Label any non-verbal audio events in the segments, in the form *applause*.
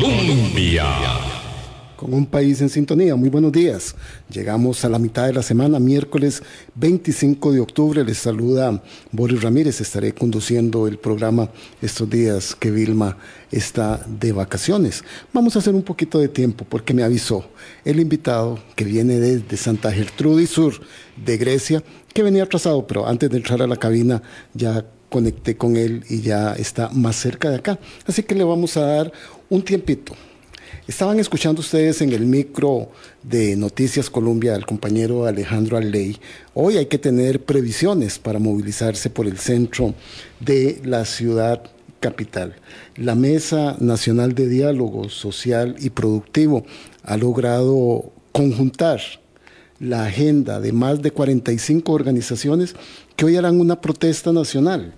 Colombia. Con un país en sintonía, muy buenos días. Llegamos a la mitad de la semana, miércoles 25 de octubre. Les saluda Boris Ramírez. Estaré conduciendo el programa estos días que Vilma está de vacaciones. Vamos a hacer un poquito de tiempo porque me avisó el invitado que viene desde Santa Gertrudis Sur de Grecia, que venía atrasado, pero antes de entrar a la cabina ya conecté con él y ya está más cerca de acá. Así que le vamos a dar un tiempito Estaban escuchando ustedes en el micro de Noticias Colombia al compañero Alejandro Alley. Hoy hay que tener previsiones para movilizarse por el centro de la ciudad capital. La Mesa Nacional de Diálogo Social y Productivo ha logrado conjuntar la agenda de más de 45 organizaciones que hoy harán una protesta nacional.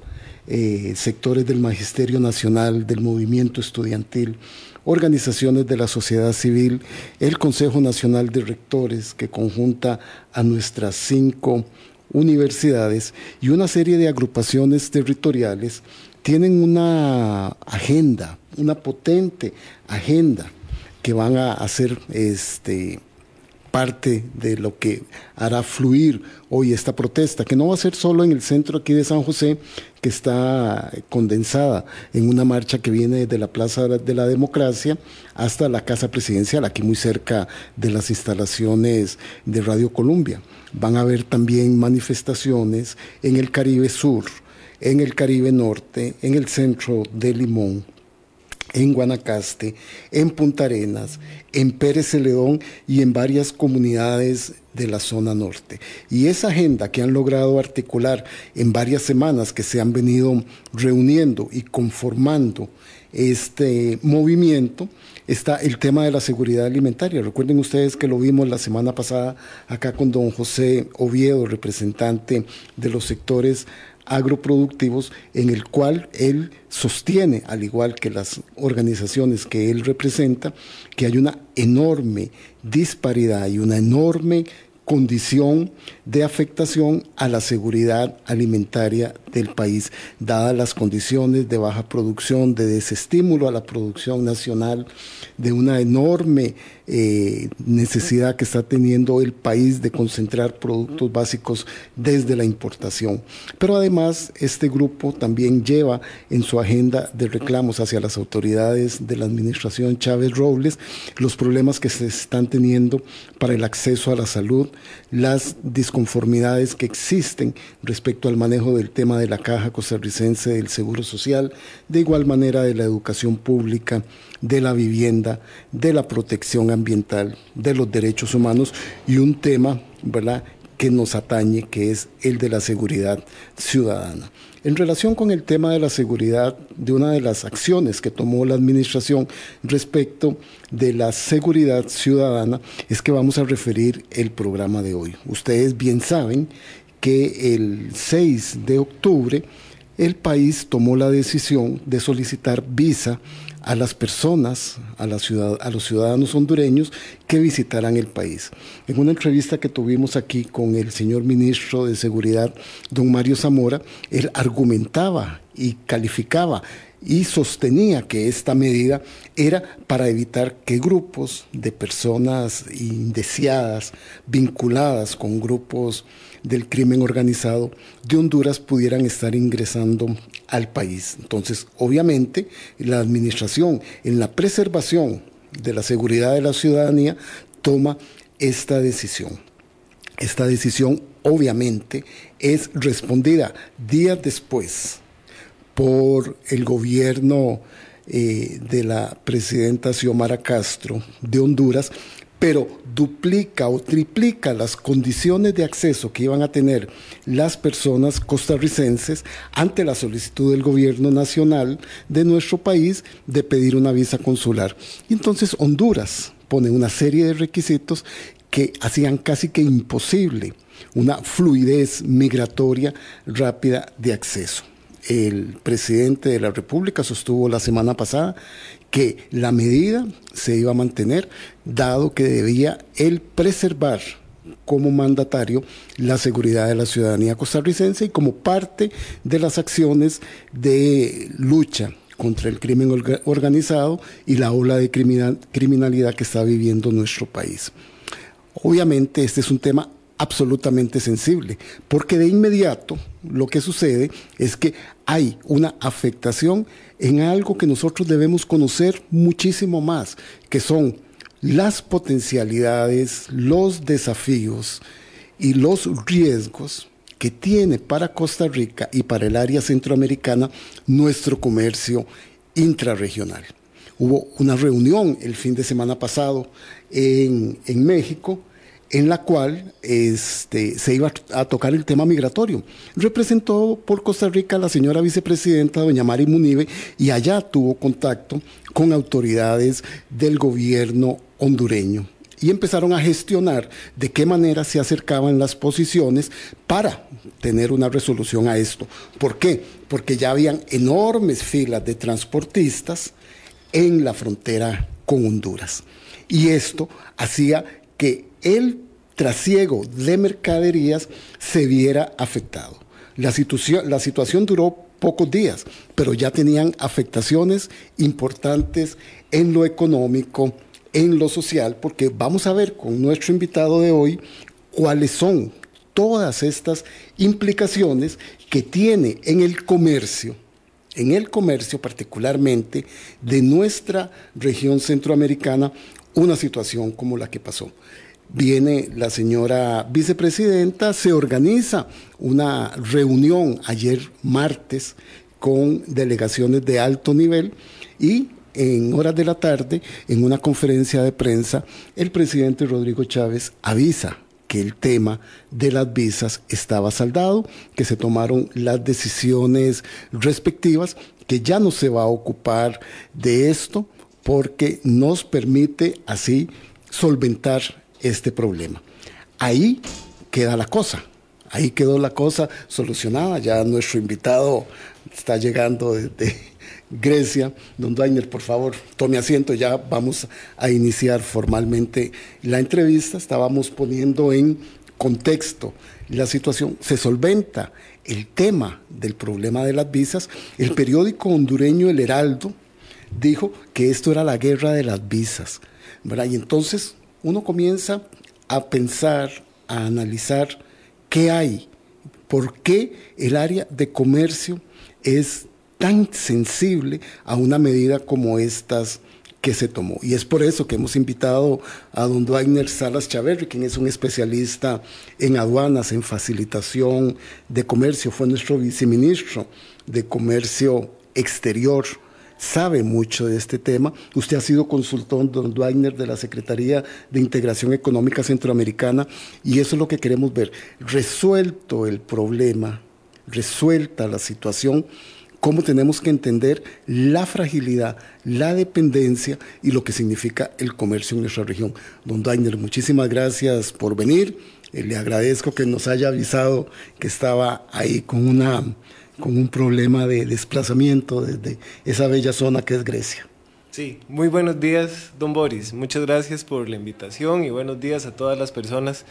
Eh, sectores del Magisterio Nacional, del movimiento estudiantil, organizaciones de la sociedad civil, el Consejo Nacional de Rectores, que conjunta a nuestras cinco universidades y una serie de agrupaciones territoriales, tienen una agenda, una potente agenda que van a hacer este, parte de lo que hará fluir hoy esta protesta, que no va a ser solo en el centro aquí de San José, que está condensada en una marcha que viene desde la Plaza de la Democracia hasta la Casa Presidencial, aquí muy cerca de las instalaciones de Radio Colombia. Van a haber también manifestaciones en el Caribe Sur, en el Caribe Norte, en el centro de Limón en Guanacaste, en Punta Arenas, en Pérez Celedón y en varias comunidades de la zona norte. Y esa agenda que han logrado articular en varias semanas que se han venido reuniendo y conformando este movimiento, está el tema de la seguridad alimentaria. Recuerden ustedes que lo vimos la semana pasada acá con don José Oviedo, representante de los sectores agroproductivos en el cual él sostiene, al igual que las organizaciones que él representa, que hay una enorme disparidad y una enorme condición de afectación a la seguridad alimentaria del país, dadas las condiciones de baja producción, de desestímulo a la producción nacional, de una enorme eh, necesidad que está teniendo el país de concentrar productos básicos desde la importación. Pero además, este grupo también lleva en su agenda de reclamos hacia las autoridades de la administración Chávez Robles los problemas que se están teniendo para el acceso a la salud, las disconformidades que existen respecto al manejo del tema de la caja costarricense del Seguro Social, de igual manera de la educación pública, de la vivienda, de la protección ambiental, de los derechos humanos y un tema, ¿verdad?, que nos atañe, que es el de la seguridad ciudadana. En relación con el tema de la seguridad, de una de las acciones que tomó la administración respecto de la seguridad ciudadana, es que vamos a referir el programa de hoy. Ustedes bien saben que el 6 de octubre el país tomó la decisión de solicitar visa a las personas, a, los ciudadanos hondureños que visitaran el país. En una entrevista que tuvimos aquí con el señor ministro de Seguridad, don Mario Zamora, él argumentaba y calificaba y sostenía que esta medida era para evitar que grupos de personas indeseadas, vinculadas con grupos del crimen organizado de Honduras pudieran estar ingresando al país. Entonces, obviamente, la administración en la preservación de la seguridad de la ciudadanía toma esta decisión. Esta decisión, obviamente, es respondida días después por el gobierno eh, de la presidenta Xiomara Castro de Honduras, pero duplica o triplica las condiciones de acceso que iban a tener las personas costarricenses ante la solicitud del gobierno nacional de nuestro país de pedir una visa consular. Y entonces Honduras pone una serie de requisitos que hacían casi que imposible una fluidez migratoria rápida de acceso el presidente de la República sostuvo la semana pasada que la medida se iba a mantener, dado que debía él preservar como mandatario la seguridad de la ciudadanía costarricense y como parte de las acciones de lucha contra el crimen organizado y la ola de criminalidad que está viviendo nuestro país. Obviamente este es un tema absolutamente sensible, porque de inmediato lo que sucede es que hay una afectación en algo que nosotros debemos conocer muchísimo más, que son las potencialidades, los desafíos y los riesgos que tiene para Costa Rica y para el área centroamericana nuestro comercio intrarregional. Hubo una reunión el fin de semana pasado en, en México en la cual este, se iba a tocar el tema migratorio. Representó por Costa Rica la señora vicepresidenta, doña Mari Munive, y allá tuvo contacto con autoridades del gobierno hondureño. Y empezaron a gestionar de qué manera se acercaban las posiciones para tener una resolución a esto. ¿Por qué? Porque ya habían enormes filas de transportistas en la frontera con Honduras. Y esto hacía que el trasiego de mercaderías se viera afectado. La situación, la situación duró pocos días, pero ya tenían afectaciones importantes en lo económico, en lo social, porque vamos a ver con nuestro invitado de hoy cuáles son todas estas implicaciones que tiene en el comercio, en el comercio particularmente de nuestra región centroamericana, una situación como la que pasó viene la señora vicepresidenta, se organiza una reunión ayer martes con delegaciones de alto nivel y en horas de la tarde, en una conferencia de prensa, el presidente Rodrigo Chávez avisa que el tema de las visas estaba saldado, que se tomaron las decisiones respectivas, que ya no se va a ocupar de esto porque nos permite así solventar este problema. Ahí queda la cosa, ahí quedó la cosa solucionada. Ya nuestro invitado está llegando desde *laughs* Grecia. Don Dainer, por favor, tome asiento, ya vamos a iniciar formalmente la entrevista. Estábamos poniendo en contexto la situación. Se solventa el tema del problema de las visas. El periódico hondureño El Heraldo dijo que esto era la guerra de las visas. Y entonces uno comienza a pensar, a analizar qué hay, por qué el área de comercio es tan sensible a una medida como estas que se tomó. Y es por eso que hemos invitado a don Dwayner Salas Chaverri, quien es un especialista en aduanas, en facilitación de comercio, fue nuestro viceministro de Comercio Exterior sabe mucho de este tema. Usted ha sido consultor, don Dwagner, de la Secretaría de Integración Económica Centroamericana, y eso es lo que queremos ver. Resuelto el problema, resuelta la situación, cómo tenemos que entender la fragilidad, la dependencia y lo que significa el comercio en nuestra región. Don Dwagner, muchísimas gracias por venir. Eh, le agradezco que nos haya avisado que estaba ahí con una con un problema de desplazamiento desde esa bella zona que es Grecia. Sí, muy buenos días, don Boris. Muchas gracias por la invitación y buenos días a todas las personas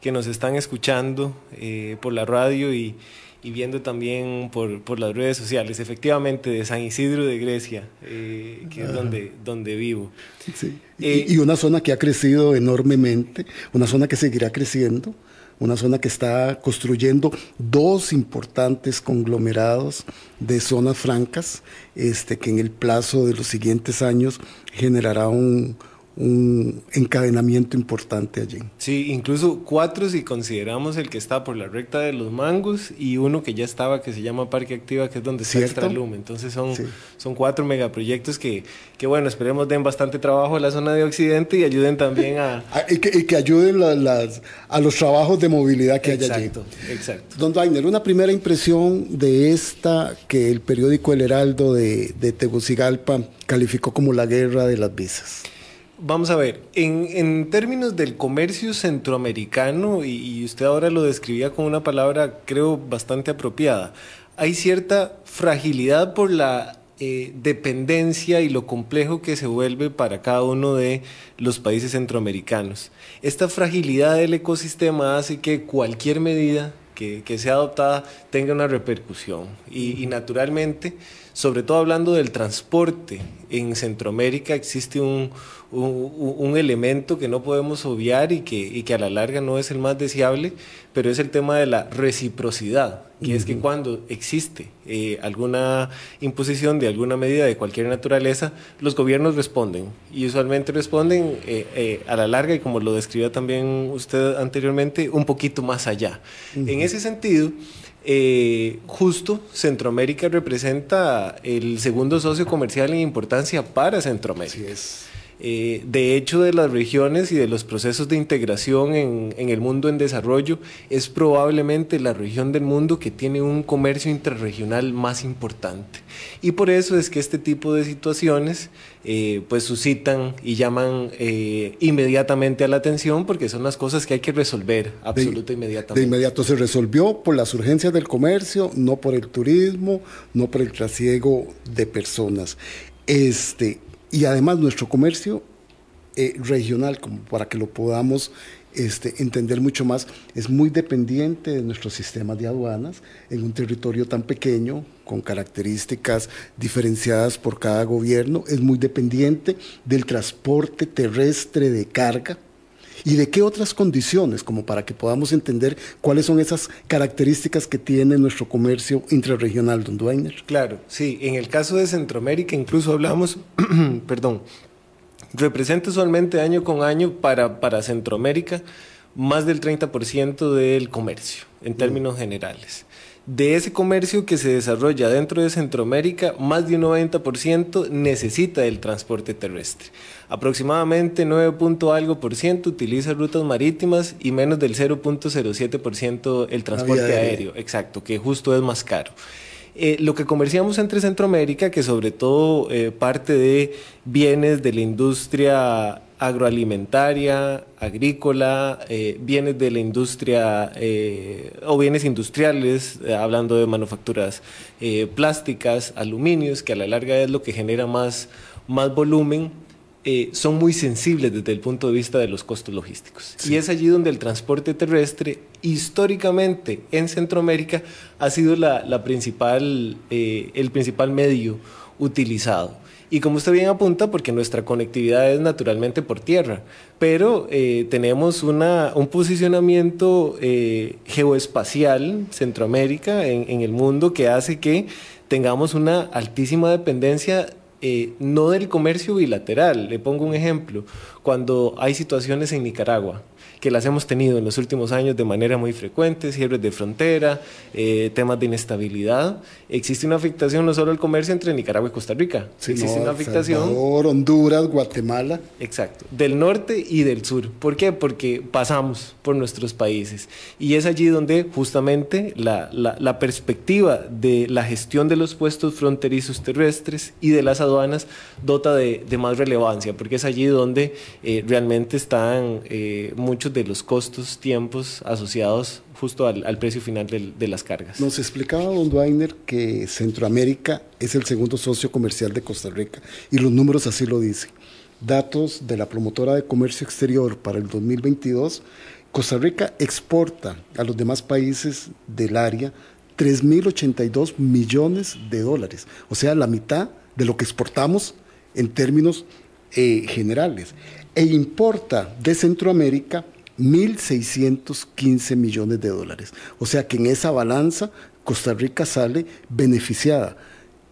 que nos están escuchando eh, por la radio y, viendo también por, por, las redes sociales. Efectivamente, de San Isidro de Grecia, eh, que es donde, donde vivo. Sí. Eh, y una zona que ha crecido enormemente, una zona que seguirá creciendo una zona que está construyendo dos importantes conglomerados de zonas francas, este, que en el plazo de los siguientes años generará un, un encadenamiento importante allí. Sí, incluso cuatro si consideramos el que está por la recta de los mangos y uno que ya estaba que se llama Parque Activa, que es donde está Extralum. Entonces son, son cuatro megaproyectos que, que, bueno, esperemos den bastante trabajo a la zona de Occidente y ayuden también a... *laughs* Ah, y, que, ayuden las, a los trabajos de movilidad que hay allí. Exacto, Don Dainer, una primera impresión de esta que el periódico El Heraldo de, de Tegucigalpa calificó como la guerra de las visas. Vamos a ver, en, términos del comercio centroamericano, y, usted ahora lo describía con una palabra creo bastante apropiada, hay cierta fragilidad por la eh, dependencia y lo complejo que se vuelve para cada uno de los países centroamericanos. Esta fragilidad del ecosistema hace que cualquier medida que, sea adoptada tenga una repercusión y naturalmente sobre todo hablando del transporte. En Centroamérica existe un, un, elemento que no podemos obviar y que, y que, a la larga no es el más deseable, pero es el tema de la reciprocidad, que es que cuando existe eh, alguna imposición de alguna medida de cualquier naturaleza, los gobiernos responden y usualmente responden eh, eh, a la larga y como lo describía también usted anteriormente, un poquito más allá. En ese sentido, justo Centroamérica representa el segundo socio comercial en importancia para Centroamérica. Así es. Eh, de hecho, de las regiones y de los procesos de integración en, el mundo en desarrollo, es probablemente la región del mundo que tiene un comercio intrarregional más importante. Y por eso es que este tipo de situaciones eh, pues suscitan y llaman eh, inmediatamente a la atención porque son las cosas que hay que resolver absolutamente inmediatamente. De inmediato se resolvió por las urgencias del comercio, no por el turismo, no por el trasiego de personas. Este, y además nuestro comercio eh, regional, como para que lo podamos este, entender mucho más, es muy dependiente de nuestros sistemas de aduanas en un territorio tan pequeño, con características diferenciadas por cada gobierno, es muy dependiente del transporte terrestre de carga, ¿Y de qué otras condiciones, como para que podamos entender cuáles son esas características que tiene nuestro comercio intrarregional, don Duainer? Claro, sí. En el caso de Centroamérica incluso hablamos, *clears throat* perdón, representa usualmente año con año para, para Centroamérica más del 30% del comercio, en términos generales de ese comercio que se desarrolla dentro de Centroamérica, más de un 90% necesita el transporte terrestre. Aproximadamente 9. algo por ciento utiliza rutas marítimas y menos del 0.07% el transporte aéreo, exacto, que justo es más caro. Eh, lo que comerciamos entre Centroamérica, que sobre todo eh, parte de bienes de la industria agroalimentaria, agrícola, eh, bienes de la industria o bienes industriales, hablando de manufacturas plásticas, aluminios, que a la larga es lo que genera más, más volumen eh, son muy sensibles desde el punto de vista de los costos logísticos. Y es allí donde el transporte terrestre, históricamente en Centroamérica, ha sido la, principal, eh, el principal medio utilizado. Y como usted bien apunta, porque nuestra conectividad es naturalmente por tierra, pero eh, tenemos una, un posicionamiento geoespacial, Centroamérica, en, en el mundo, que hace que tengamos una altísima dependencia eh, no del comercio bilateral. Le pongo un ejemplo. Cuando hay situaciones en Nicaragua, que las hemos tenido en los últimos años de manera muy frecuente, cierres de frontera, eh, temas de inestabilidad. Existe una afectación no solo al comercio entre Nicaragua y Costa Rica, existe una afectación... Salvador, Honduras, Guatemala. Exacto, del norte y del sur. ¿Por qué? Porque pasamos por nuestros países. Y es allí donde justamente la, la, perspectiva de la gestión de los puestos fronterizos terrestres y de las aduanas dota de, de más relevancia, porque es allí donde eh, realmente están eh, muchos de los costos, tiempos asociados justo al, precio final de las cargas. Nos explicaba don Duainer que Centroamérica es el segundo socio comercial de Costa Rica y los números así lo dicen. Datos de la promotora de comercio exterior para el 2022, Costa Rica exporta a los demás países del área 3.082 millones de dólares, o sea, la mitad de lo que exportamos en términos eh, generales, e importa de Centroamérica 1.615 millones de dólares. O sea que en esa balanza Costa Rica sale beneficiada.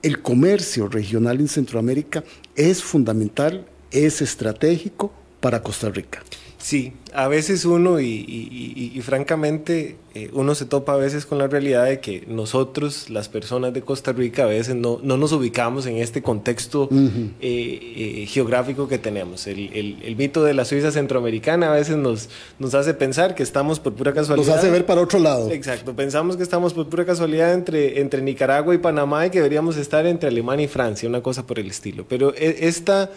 El comercio regional en Centroamérica es fundamental, es estratégico para Costa Rica. Sí, a veces uno, y, francamente, eh, uno se topa a veces con la realidad de que nosotros, las personas de Costa Rica, a veces no, nos ubicamos en este contexto eh, eh, geográfico que tenemos. El, mito de la Suiza centroamericana a veces nos, nos hace pensar que estamos por pura casualidad. Nos hace ver para otro lado. Exacto, pensamos que estamos por pura casualidad entre, entre Nicaragua y Panamá y que deberíamos estar entre Alemania y Francia, una cosa por el estilo. Pero esta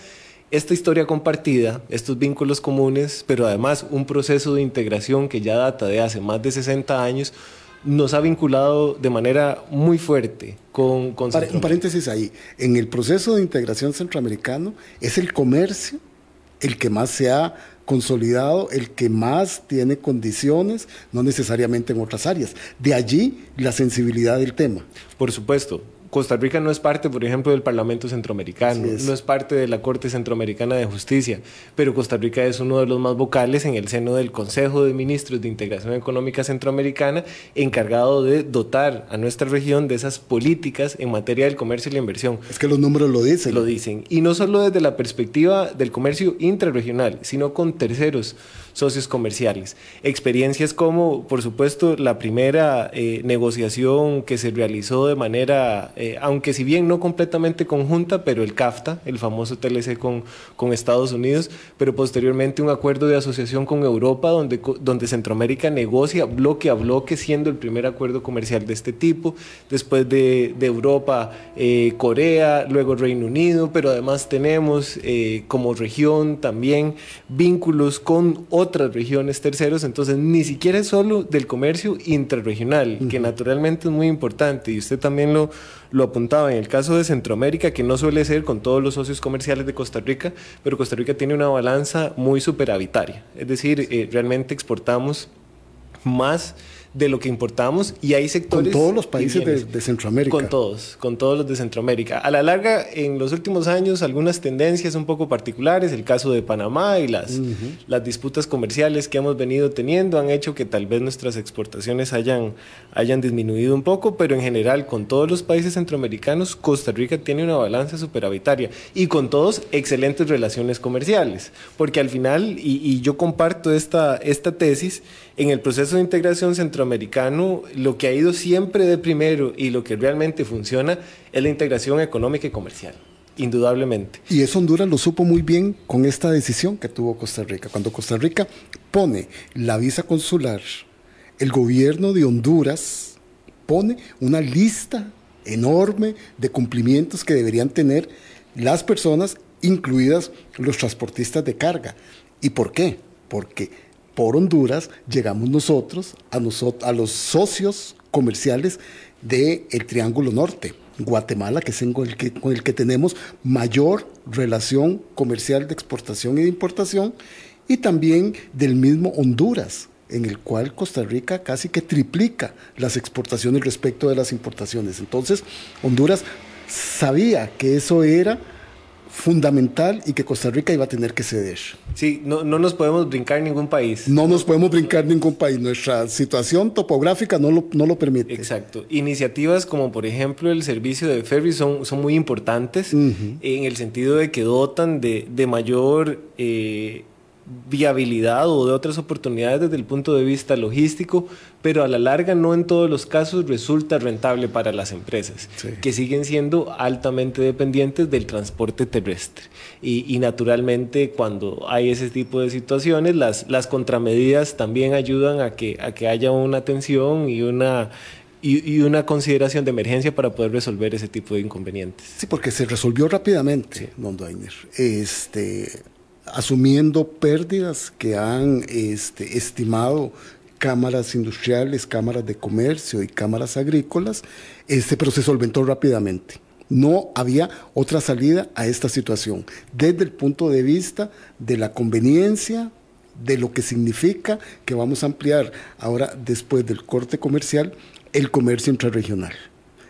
esta historia compartida, estos vínculos comunes, pero además un proceso de integración que ya data de hace más de 60 años, nos ha vinculado de manera muy fuerte con, con Un paréntesis ahí, en el proceso de integración centroamericano es el comercio el que más se ha consolidado, el que más tiene condiciones, no necesariamente en otras áreas. De allí la sensibilidad del tema. Por supuesto, Costa Rica no es parte, por ejemplo, del Parlamento Centroamericano, no es parte de la Corte Centroamericana de Justicia, pero Costa Rica es uno de los más vocales en el seno del Consejo de Ministros de Integración Económica Centroamericana, encargado de dotar a nuestra región de esas políticas en materia del comercio y la inversión. Es que los números lo dicen. Lo dicen. Y no solo desde la perspectiva del comercio intrarregional, sino con terceros socios comerciales. Experiencias como, por supuesto, la primera eh, negociación que se realizó de manera, eh, aunque si bien no completamente conjunta, pero el CAFTA, el famoso TLC con, con Estados Unidos, pero posteriormente un acuerdo de asociación con Europa, donde, donde Centroamérica negocia bloque a bloque, siendo el primer acuerdo comercial de este tipo. Después de, de Europa, eh, Corea, luego Reino Unido, pero además tenemos como región también vínculos con otros otras regiones terceros, entonces ni siquiera es solo del comercio intrarregional, que naturalmente es muy importante, y usted también lo, lo apuntaba en el caso de Centroamérica, que no suele ser con todos los socios comerciales de Costa Rica, pero Costa Rica tiene una balanza muy superavitaria, es decir, eh, realmente exportamos más de lo que importamos y hay sectores... Con todos los países de, Centroamérica. Con todos, con todos los de Centroamérica. A la larga, en los últimos años, algunas tendencias un poco particulares, el caso de Panamá y las, las disputas comerciales que hemos venido teniendo han hecho que tal vez nuestras exportaciones hayan, hayan disminuido un poco, pero en general, con todos los países centroamericanos, Costa Rica tiene una balanza superavitaria y con todos excelentes relaciones comerciales, porque al final, y, y yo comparto esta, esta tesis, en el proceso de integración lo que ha ido siempre de primero y lo que realmente funciona es la integración económica y comercial. Indudablemente. Y eso Honduras lo supo muy bien con esta decisión que tuvo Costa Rica. Cuando Costa Rica pone la visa consular, el gobierno de Honduras pone una lista enorme de cumplimientos que deberían tener las personas, incluidas los transportistas de carga. ¿Y por qué? Porque por Honduras llegamos nosotros a, a los socios comerciales del Triángulo Norte. Guatemala, que es con el que, con el que tenemos mayor relación comercial de exportación y de importación, y también del mismo Honduras, en el cual Costa Rica casi que triplica las exportaciones respecto de las importaciones. Entonces, Honduras sabía que eso era fundamental y que Costa Rica iba a tener que ceder. Sí, no, no nos podemos brincar ningún país. No nos podemos brincar ningún país. Nuestra situación topográfica no lo, no lo permite. Exacto. Iniciativas como por ejemplo el servicio de ferry son, son muy importantes en el sentido de que dotan de, de mayor... Eh, viabilidad o de otras oportunidades desde el punto de vista logístico, pero a la larga no en todos los casos resulta rentable para las empresas, que siguen siendo altamente dependientes del transporte terrestre. Y, naturalmente cuando hay ese tipo de situaciones, las, las contramedidas también ayudan a que, a que haya una atención y una y, una consideración de emergencia para poder resolver ese tipo de inconvenientes. Sí, porque se resolvió rápidamente, Dainer. Este, asumiendo pérdidas que han este, estimado cámaras industriales, cámaras de comercio y cámaras agrícolas, este, pero se solventó rápidamente. No había otra salida a esta situación, desde el punto de vista de la conveniencia, de lo que significa que vamos a ampliar ahora, después del corte comercial, el comercio intrarregional.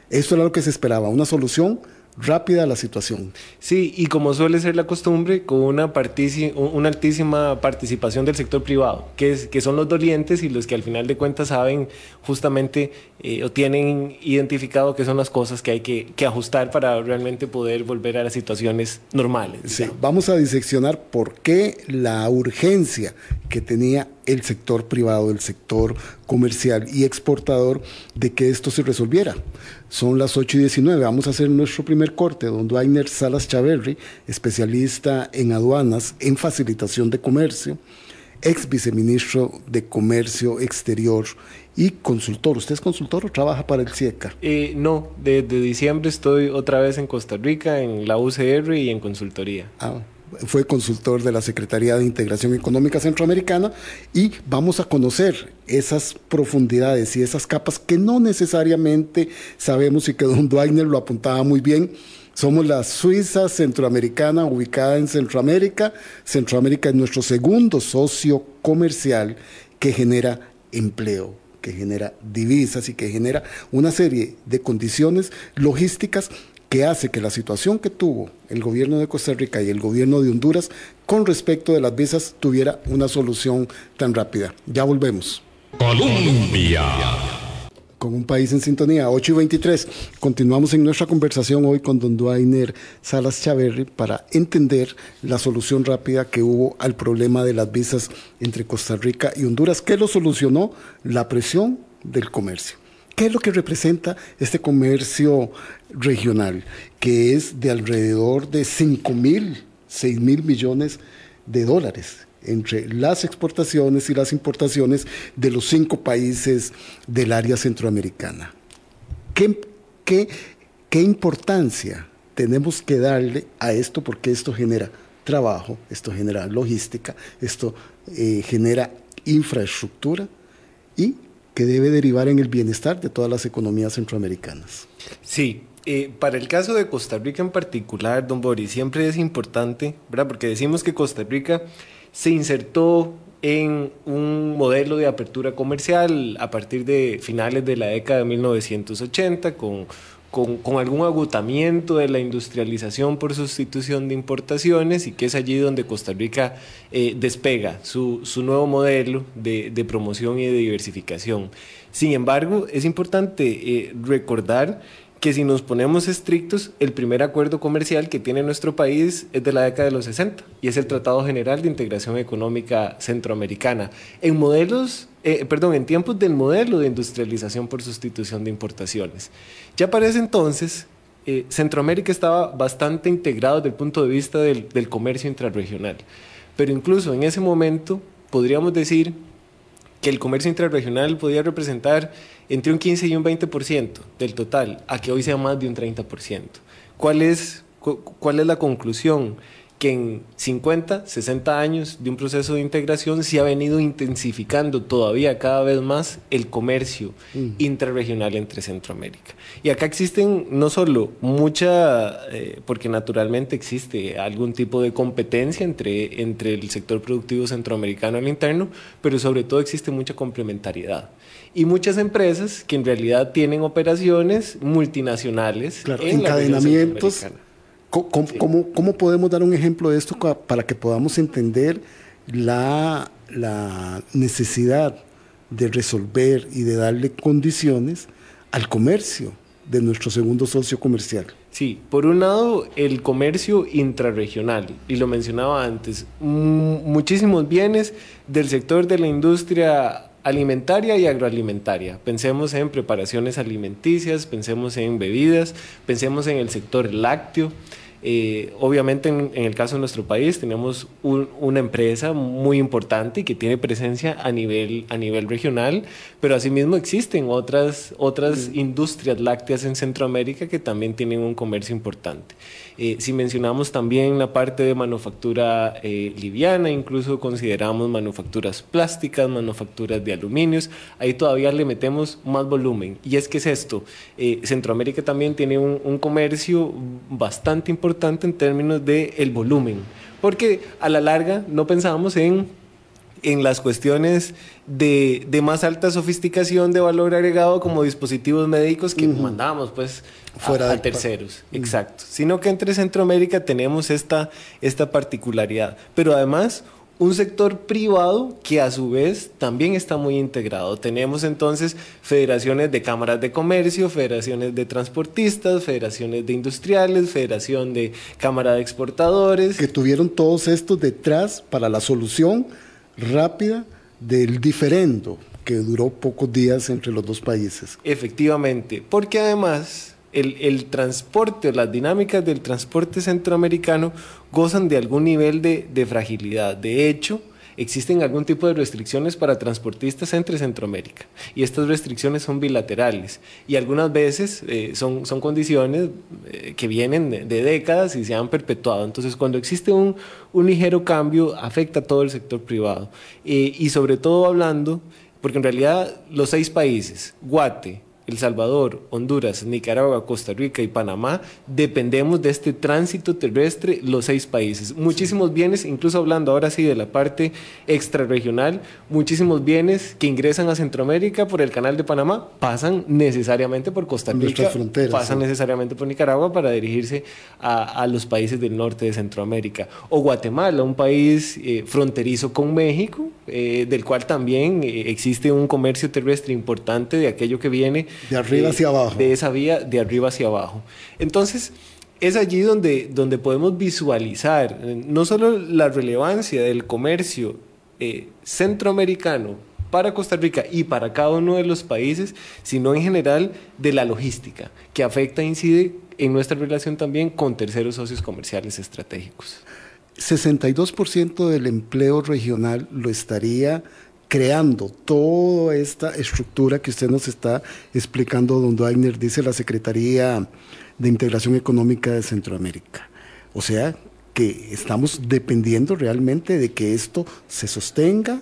Eso era lo que se esperaba, una solución rápida la situación. Sí, y como suele ser la costumbre, con una, una altísima participación del sector privado, que, es, que son los dolientes y los que al final de cuentas saben justamente eh, o tienen identificado qué son las cosas que hay que, que, ajustar para realmente poder volver a las situaciones normales. Sí, vamos a diseccionar por qué la urgencia que tenía el sector privado, el sector comercial y exportador de que esto se resolviera. Son las 8 y 19. Vamos a hacer nuestro primer corte. Don Dwayner Salas Chaverri, especialista en aduanas, en facilitación de comercio, ex viceministro de Comercio Exterior y consultor. ¿Usted es consultor o trabaja para el CIECA? Eh, no, desde diciembre estoy otra vez en Costa Rica, en la UCR y en consultoría. Ah, fue consultor de la Secretaría de Integración Económica Centroamericana y vamos a conocer esas profundidades y esas capas que no necesariamente sabemos y que don Dwayner lo apuntaba muy bien. Somos la Suiza centroamericana ubicada en Centroamérica. Centroamérica es nuestro segundo socio comercial que genera empleo que genera divisas y que genera una serie de condiciones logísticas que hace que la situación que tuvo el gobierno de Costa Rica y el gobierno de Honduras con respecto de las visas tuviera una solución tan rápida. Ya volvemos. Colombia con un país en sintonía, 8 y 23. Continuamos en nuestra conversación hoy con don Duainer Salas Chaverri para entender la solución rápida que hubo al problema de las visas entre Costa Rica y Honduras. ¿Qué lo solucionó? La presión del comercio. ¿Qué es lo que representa este comercio regional? Que es de alrededor de 5 mil, 6 mil millones de dólares entre las exportaciones y las importaciones de los cinco países del área centroamericana. ¿Qué, qué, qué importancia tenemos que darle a esto? Porque esto genera trabajo, esto genera logística, esto eh, genera infraestructura y que debe derivar en el bienestar de todas las economías centroamericanas. Sí, eh, para el caso de Costa Rica en particular, don Boris, siempre es importante, ¿verdad? Porque decimos que Costa Rica se insertó en un modelo de apertura comercial a partir de finales de la década de 1980 con, con, algún agotamiento de la industrialización por sustitución de importaciones y que es allí donde Costa Rica eh, despega su, nuevo modelo de, de, promoción y de diversificación. Sin embargo, es importante eh, recordar que si nos ponemos estrictos, el primer acuerdo comercial que tiene nuestro país es de la década de los 60 y es el Tratado General de Integración Económica Centroamericana. En modelos, eh, perdón, en tiempos del modelo de industrialización por sustitución de importaciones. Ya para ese entonces, eh, Centroamérica estaba bastante integrado desde el punto de vista del, del comercio intrarregional, pero incluso en ese momento podríamos decir que el comercio intrarregional podía representar entre un 15 y un 20% del total, a que hoy sea más de un 30%. ¿Cuál es, cuál es la conclusión? que en 50, 60 años de un proceso de integración se ha venido intensificando todavía cada vez más el comercio mm. intrarregional entre Centroamérica. Y acá existen no solo mucha, eh, porque naturalmente existe algún tipo de competencia entre, entre el sector productivo centroamericano al interno, pero sobre todo existe mucha complementariedad y muchas empresas que en realidad tienen operaciones multinacionales en encadenamientos. ¿Cómo, ¿Cómo, podemos dar un ejemplo de esto para que podamos entender la, la necesidad de resolver y de darle condiciones al comercio de nuestro segundo socio comercial? Sí, por un lado el comercio intrarregional, y lo mencionaba antes, muchísimos bienes del sector de la industria alimentaria y agroalimentaria. Pensemos en preparaciones alimenticias, pensemos en bebidas, pensemos en el sector lácteo. Eh, obviamente en, el caso de nuestro país tenemos una empresa muy importante y que tiene presencia a nivel, a nivel regional, pero asimismo existen otras, otras mm. industrias lácteas en Centroamérica que también tienen un comercio importante. Eh, si mencionamos también la parte de manufactura eh, liviana, incluso consideramos manufacturas plásticas, manufacturas de aluminios, ahí todavía le metemos más volumen. Y es que es esto, eh, Centroamérica también tiene un, comercio bastante importante en términos del el volumen, porque a la larga no pensamos en en las cuestiones de, de, más alta sofisticación de valor agregado como dispositivos médicos que mandamos pues fuera de terceros, exacto. Sino que entre Centroamérica tenemos esta, esta particularidad. Pero además un sector privado que a su vez también está muy integrado. Tenemos entonces federaciones de cámaras de comercio, federaciones de transportistas, federaciones de industriales, federación de cámara de exportadores. Que tuvieron todos estos detrás para la solución rápida del diferendo que duró pocos días entre los dos países. Efectivamente, porque además el, el transporte, las dinámicas del transporte centroamericano gozan de algún nivel de, de fragilidad. De hecho, existen algún tipo de restricciones para transportistas entre Centroamérica. Y estas restricciones son bilaterales. Y algunas veces eh, son, son condiciones eh, que vienen de, décadas y se han perpetuado. Entonces, cuando existe un, un ligero cambio, afecta a todo el sector privado. Eh, y sobre todo hablando, porque en realidad los seis países, Guate, El Salvador, Honduras, Nicaragua, Costa Rica y Panamá, dependemos de este tránsito terrestre los seis países. Muchísimos bienes, incluso hablando ahora sí de la parte extrarregional, muchísimos bienes que ingresan a Centroamérica por el canal de Panamá pasan necesariamente por Costa Rica, pasan necesariamente por Nicaragua para dirigirse a, los países del norte de Centroamérica. O Guatemala, un país eh, fronterizo con México, eh, del cual también eh, existe un comercio terrestre importante de aquello que viene de arriba hacia abajo. De esa vía de arriba hacia abajo. Entonces, es allí donde, donde podemos visualizar eh, no solo la relevancia del comercio eh, centroamericano para Costa Rica y para cada uno de los países, sino en general de la logística, que afecta e incide en nuestra relación también con terceros socios comerciales estratégicos. 62% del empleo regional lo estaría creando toda esta estructura que usted nos está explicando, don Wagner, dice la Secretaría de Integración Económica de Centroamérica. O sea, que estamos dependiendo realmente de que esto se sostenga,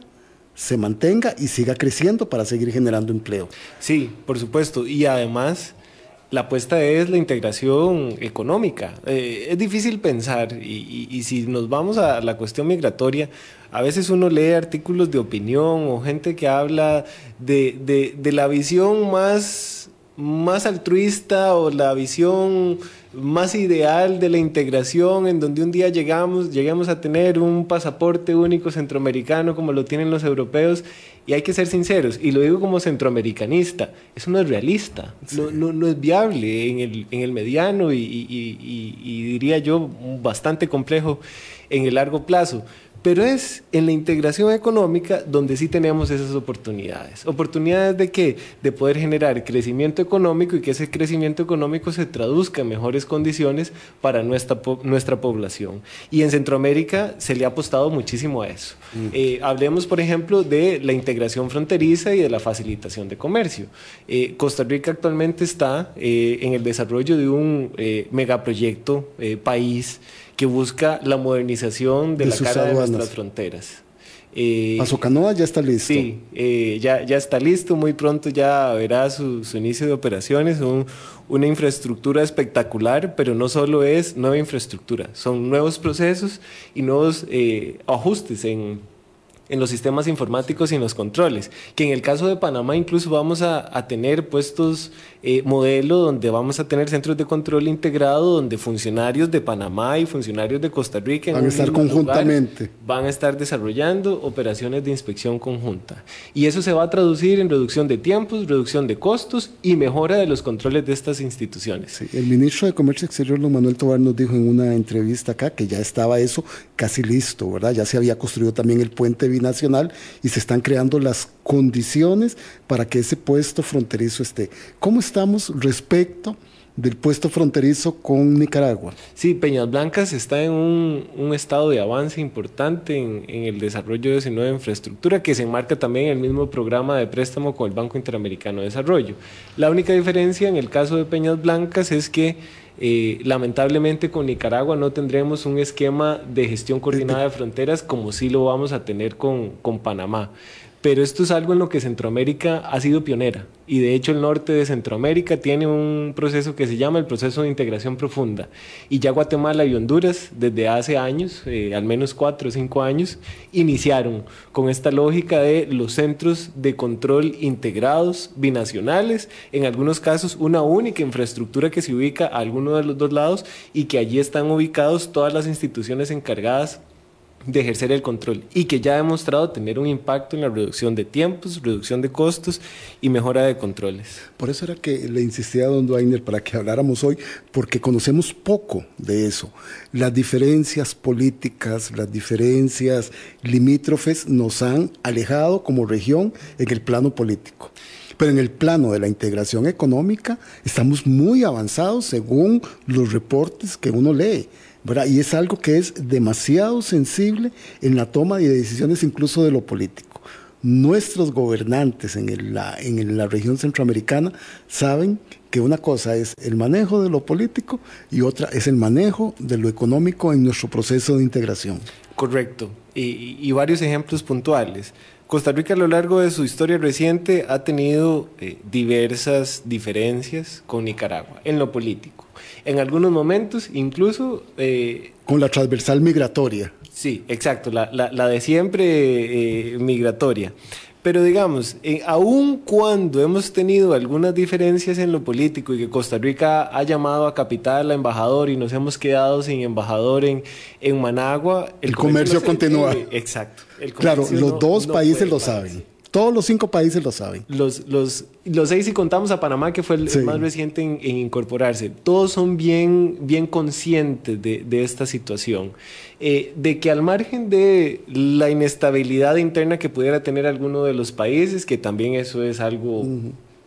se mantenga y siga creciendo para seguir generando empleo. Sí, por supuesto. Y además, la apuesta es la integración económica. Eh, es difícil pensar y, si nos vamos a la cuestión migratoria, a veces uno lee artículos de opinión o gente que habla de, de la visión más, más altruista o la visión más ideal de la integración, en donde un día llegamos, lleguemos a tener un pasaporte único centroamericano como lo tienen los europeos, y hay que ser sinceros, y lo digo como centroamericanista, eso no es realista, no, no, es viable en el, en el mediano y, y diría yo bastante complejo en el largo plazo. Pero es en la integración económica donde sí tenemos esas oportunidades. ¿Oportunidades de qué? De poder generar crecimiento económico y que ese crecimiento económico se traduzca en mejores condiciones para nuestra, nuestra población. Y en Centroamérica se le ha apostado muchísimo a eso. Mm. Eh, hablemos, por ejemplo, de la integración fronteriza y de la facilitación de comercio. Eh, Costa Rica actualmente está eh, en el desarrollo de un megaproyecto país que busca la modernización de, la cara de nuestras fronteras. Eh, ya está listo. Sí, eh, ya, ya está listo, muy pronto ya verá su, inicio de operaciones, una infraestructura espectacular, pero no solo es nueva infraestructura, son nuevos procesos y nuevos eh, ajustes en, en los sistemas informáticos y en los controles, que en el caso de Panamá incluso vamos a, tener puestos eh, modelo donde vamos a tener centros de control integrado donde funcionarios de Panamá y funcionarios de Costa Rica van a estar conjuntamente van a estar desarrollando operaciones de inspección conjunta y eso se va a traducir en reducción de tiempos, reducción de costos y mejora de los controles de estas instituciones. el ministro de Comercio Exterior, don Manuel Tobar, nos dijo en una entrevista acá que ya estaba eso casi listo, ¿verdad? Ya se había construido también el puente binacional y se están creando las condiciones para que ese puesto fronterizo esté. ¿Cómo estamos respecto del puesto fronterizo con Nicaragua? Sí, Peñas Blancas está en un, estado de avance importante en, el desarrollo de esa nueva infraestructura que se enmarca también en el mismo programa de préstamo con el Banco Interamericano de Desarrollo. La única diferencia en el caso de Peñas Blancas es que eh, lamentablemente con Nicaragua no tendremos un esquema de gestión coordinada de fronteras como sí lo vamos a tener con, con Panamá pero esto es algo en lo que Centroamérica ha sido pionera. Y de hecho el norte de Centroamérica tiene un proceso que se llama el proceso de integración profunda. Y ya Guatemala y Honduras desde hace años, eh, al menos cuatro o cinco años, iniciaron con esta lógica de los centros de control integrados binacionales, en algunos casos una única infraestructura que se ubica a alguno de los dos lados y que allí están ubicados todas las instituciones encargadas de ejercer el control y que ya ha demostrado tener un impacto en la reducción de tiempos, reducción de costos y mejora de controles. Por eso era que le insistía a don Dwainer para que habláramos hoy, porque conocemos poco de eso. Las diferencias políticas, las diferencias limítrofes nos han alejado como región en el plano político. Pero en el plano de la integración económica estamos muy avanzados según los reportes que uno lee. Y es algo que es demasiado sensible en la toma de decisiones incluso de lo político. Nuestros gobernantes en, la, región centroamericana saben que una cosa es el manejo de lo político y otra es el manejo de lo económico en nuestro proceso de integración. Correcto. y varios ejemplos puntuales. Costa Rica a lo largo de su historia reciente ha tenido eh, diversas diferencias con Nicaragua en lo político. En algunos momentos incluso... Eh, con la transversal migratoria. Sí, exacto, la, de siempre eh, migratoria. Pero digamos, aun cuando hemos tenido algunas diferencias en lo político y que Costa Rica ha llamado a capital a embajador y nos hemos quedado sin embajador en, en Managua, el, comercio, continúa. exacto. claro, los dos países lo saben. Todos los cinco países lo saben. Los, los, los seis, si contamos a Panamá, que fue el, más reciente en, incorporarse, todos son bien, bien conscientes de, de esta situación. Eh, de que al margen de la inestabilidad interna que pudiera tener alguno de los países, que también eso es algo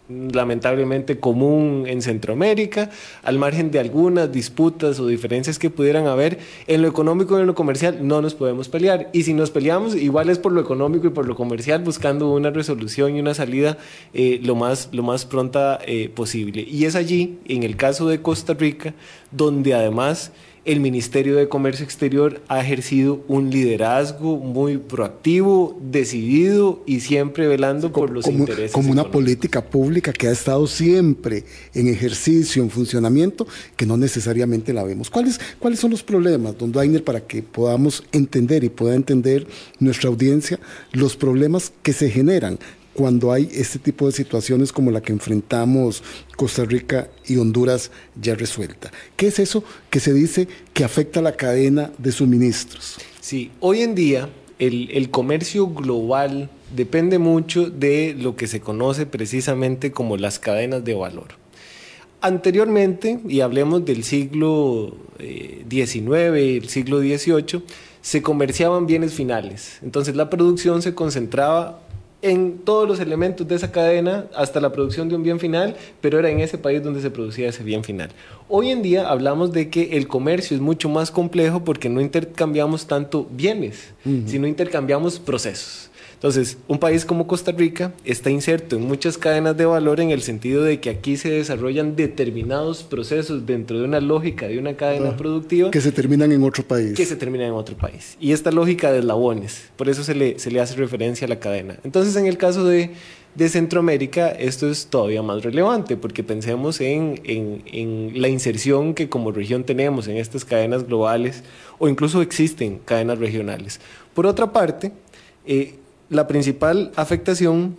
lamentablemente común en Centroamérica, al margen de algunas disputas o diferencias que pudieran haber, en lo económico y en lo comercial no nos podemos pelear. Y si nos peleamos, igual es por lo económico y por lo comercial, buscando una resolución y una salida eh, lo, más, lo más pronta eh, posible. Y es allí, en el caso de Costa Rica, donde además el Ministerio de Comercio Exterior ha ejercido un liderazgo muy proactivo, decidido y siempre velando por los intereses. Como una política pública que ha estado siempre en ejercicio, en funcionamiento, que no necesariamente la vemos. ¿Cuáles, cuáles son los problemas, don Dainer, para que podamos entender y pueda entender nuestra audiencia los problemas que se generan cuando hay este tipo de situaciones como la que enfrentamos Costa Rica y Honduras ya resuelta. ¿Qué es eso que se dice que afecta la cadena de suministros? Sí, hoy en día el, comercio global depende mucho de lo que se conoce precisamente como las cadenas de valor. Anteriormente, y hablemos del siglo XIX, eh, el siglo XVIII, se comerciaban bienes finales. Entonces la producción se concentraba en todos los elementos de esa cadena hasta la producción de un bien final, pero era en ese país donde se producía ese bien final. Hoy en día hablamos de que el comercio es mucho más complejo porque no intercambiamos tanto bienes, sino intercambiamos procesos. Entonces, un país como Costa Rica está inserto en muchas cadenas de valor en el sentido de que aquí se desarrollan determinados procesos dentro de una lógica de una cadena ah, productiva. Que se terminan en otro país. Que se terminan en otro país. Y esta lógica de eslabones, por eso se le, se le hace referencia a la cadena. Entonces, en el caso de, de Centroamérica, esto es todavía más relevante, porque pensemos en, en, en, la inserción que como región tenemos en estas cadenas globales, o incluso existen cadenas regionales. Por otra parte, eh, la principal afectación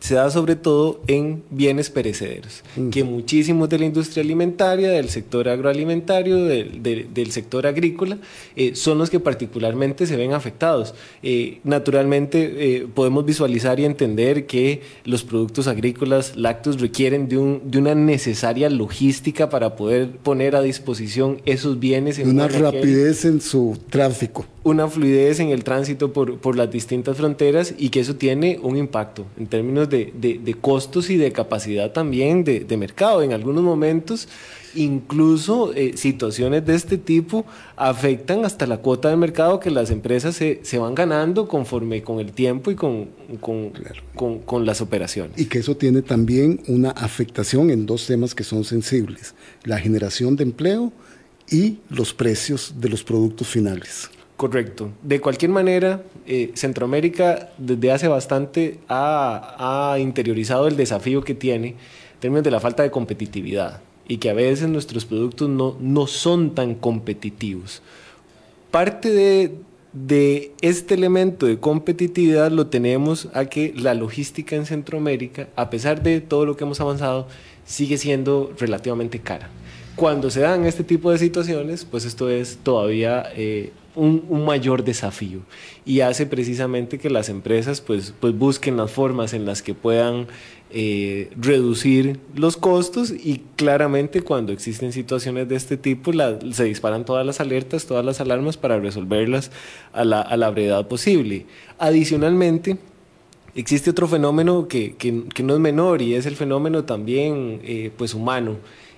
se da sobre todo en bienes perecederos, que muchísimos de la industria alimentaria, del sector agroalimentario, del, sector agrícola, eh, son los que particularmente se ven afectados. Eh, naturalmente eh, podemos visualizar y entender que los productos agrícolas lácteos requieren de, un, de una necesaria logística para poder poner a disposición esos bienes. En una rapidez en su tráfico una fluidez en el tránsito por, por, las distintas fronteras y que eso tiene un impacto en términos de, de, costos y de capacidad también de, de mercado. En algunos momentos, incluso eh, situaciones de este tipo afectan hasta la cuota de mercado que las empresas se, se van ganando conforme con el tiempo y con, con, con, con las operaciones. Y que eso tiene también una afectación en dos temas que son sensibles, la generación de empleo y los precios de los productos finales. Correcto. De cualquier manera, eh, Centroamérica desde hace bastante ha, interiorizado el desafío que tiene en términos de la falta de competitividad y que a veces nuestros productos no, no son tan competitivos. Parte de, de este elemento de competitividad lo tenemos a que la logística en Centroamérica, a pesar de todo lo que hemos avanzado, sigue siendo relativamente cara. Cuando se dan este tipo de situaciones, pues esto es todavía eh, un, mayor desafío y hace precisamente que las empresas pues, pues busquen las formas en las que puedan eh, reducir los costos y claramente cuando existen situaciones de este tipo se disparan todas las alertas, todas las alarmas para resolverlas a la, a la brevedad posible. Adicionalmente, existe otro fenómeno que, que, que, no es menor y es el fenómeno también eh, pues humano